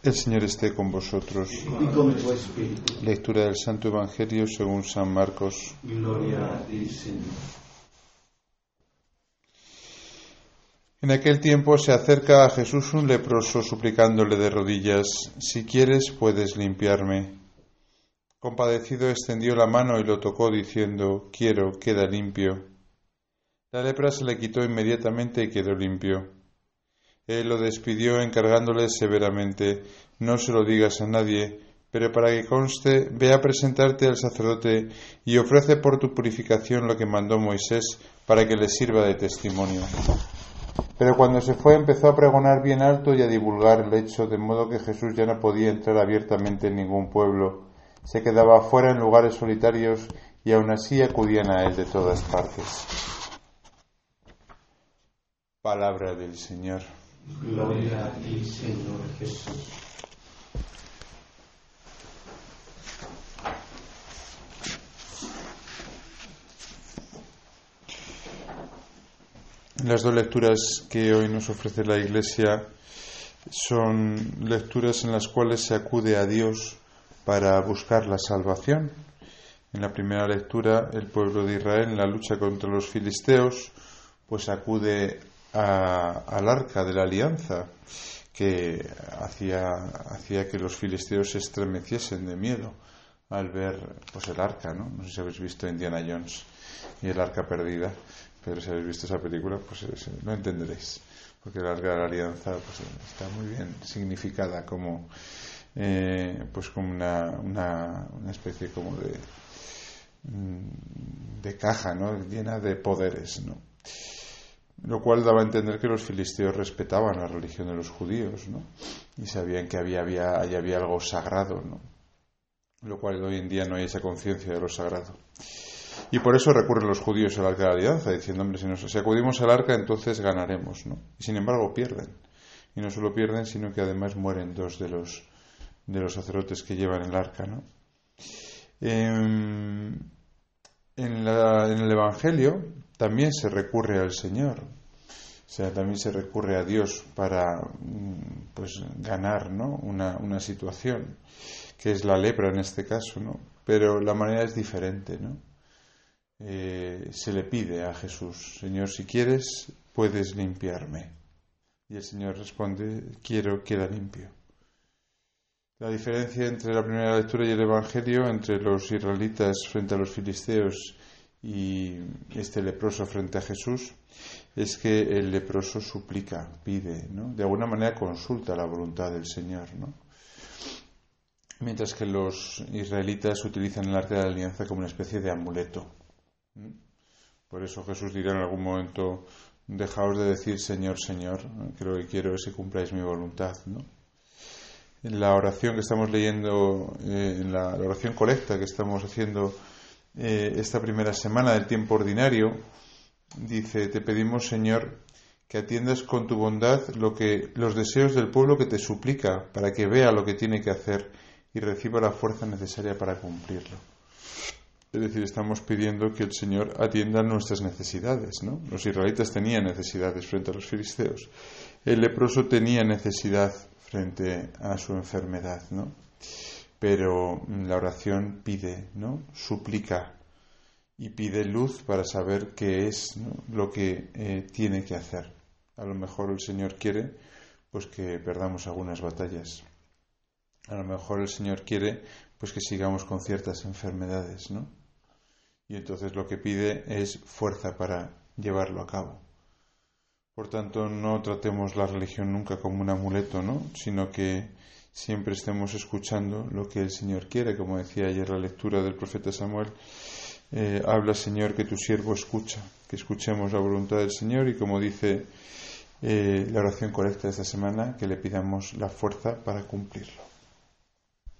El Señor esté con vosotros. y con tu espíritu. Lectura del Santo Evangelio según San Marcos. Gloria a ti, Señor. En aquel tiempo se acerca a Jesús un leproso suplicándole de rodillas, si quieres puedes limpiarme. Compadecido extendió la mano y lo tocó diciendo, quiero, queda limpio. La lepra se le quitó inmediatamente y quedó limpio. Él lo despidió encargándole severamente, no se lo digas a nadie, pero para que conste, ve a presentarte al sacerdote y ofrece por tu purificación lo que mandó Moisés para que le sirva de testimonio. Pero cuando se fue empezó a pregonar bien alto y a divulgar el hecho, de modo que Jesús ya no podía entrar abiertamente en ningún pueblo. Se quedaba fuera en lugares solitarios y aun así acudían a él de todas partes. Palabra del Señor. Gloria a ti, Señor Jesús. Las dos lecturas que hoy nos ofrece la Iglesia son lecturas en las cuales se acude a Dios para buscar la salvación. En la primera lectura, el pueblo de Israel en la lucha contra los filisteos, pues acude a- al arca de la alianza que hacía, hacía que los filisteos se estremeciesen de miedo al ver pues el arca, ¿no? No sé si habéis visto Indiana Jones y el arca perdida, pero si habéis visto esa película, pues lo entenderéis, porque el arca de la alianza pues, está muy bien significada como eh, pues como una, una, una especie como de mm, de caja, ¿no? llena de poderes, ¿no? Lo cual daba a entender que los filisteos respetaban la religión de los judíos, ¿no? Y sabían que había, había, había algo sagrado, ¿no? Lo cual hoy en día no hay esa conciencia de lo sagrado. Y por eso recurren los judíos al arca de la alianza, diciendo, hombre, si, nos, si acudimos al arca, entonces ganaremos, ¿no? Y sin embargo pierden. Y no solo pierden, sino que además mueren dos de los, de los sacerdotes que llevan el arca, ¿no? Em, la- en el Evangelio también se recurre al Señor, o sea, también se recurre a Dios para mm, pues ganar ¿no? una, una situación, que es la lepra en este caso, ¿no? pero la manera es diferente. ¿no? Eh, se le pide a Jesús, Señor, si quieres, puedes limpiarme. Y el Señor responde, quiero, queda limpio. La diferencia entre la primera lectura y el Evangelio, entre los israelitas frente a los filisteos y este leproso frente a Jesús, es que el leproso suplica, pide, ¿no? De alguna manera consulta la voluntad del Señor. Mientras que los israelitas utilizan el arca de la alianza como una especie de amuleto. Por eso Jesús dirá en algún momento, dejaos de decir Señor, Señor, que lo que quiero es que cumpláis mi voluntad. En la oración que estamos leyendo, eh, en la oración colecta que estamos haciendo eh, esta primera semana del tiempo ordinario, dice, te pedimos, Señor, que atiendas con tu bondad lo que, los deseos del pueblo que te suplica, para que vea lo que tiene que hacer y reciba la fuerza necesaria para cumplirlo. Es decir, estamos pidiendo que el Señor atienda nuestras necesidades, ¿no? Los israelitas tenían necesidades frente a los filisteos. El leproso tenía necesidad frente a su enfermedad, ¿no? Pero la oración pide, ¿no? Suplica y pide luz para saber qué es lo que eh, tiene que hacer. A lo mejor el Señor quiere pues que perdamos algunas batallas. A lo mejor el Señor quiere pues que sigamos con ciertas enfermedades, ¿no? Y entonces lo que pide es fuerza para llevarlo a cabo. Por tanto, no tratemos la religión nunca como un amuleto, ¿no? Sino que siempre estemos escuchando lo que el Señor quiere, como decía ayer la lectura del profeta Samuel. Eh, habla, Señor, que tu siervo escucha, que escuchemos la voluntad del Señor y como dice eh, la oración correcta de esta semana, que le pidamos la fuerza para cumplirlo.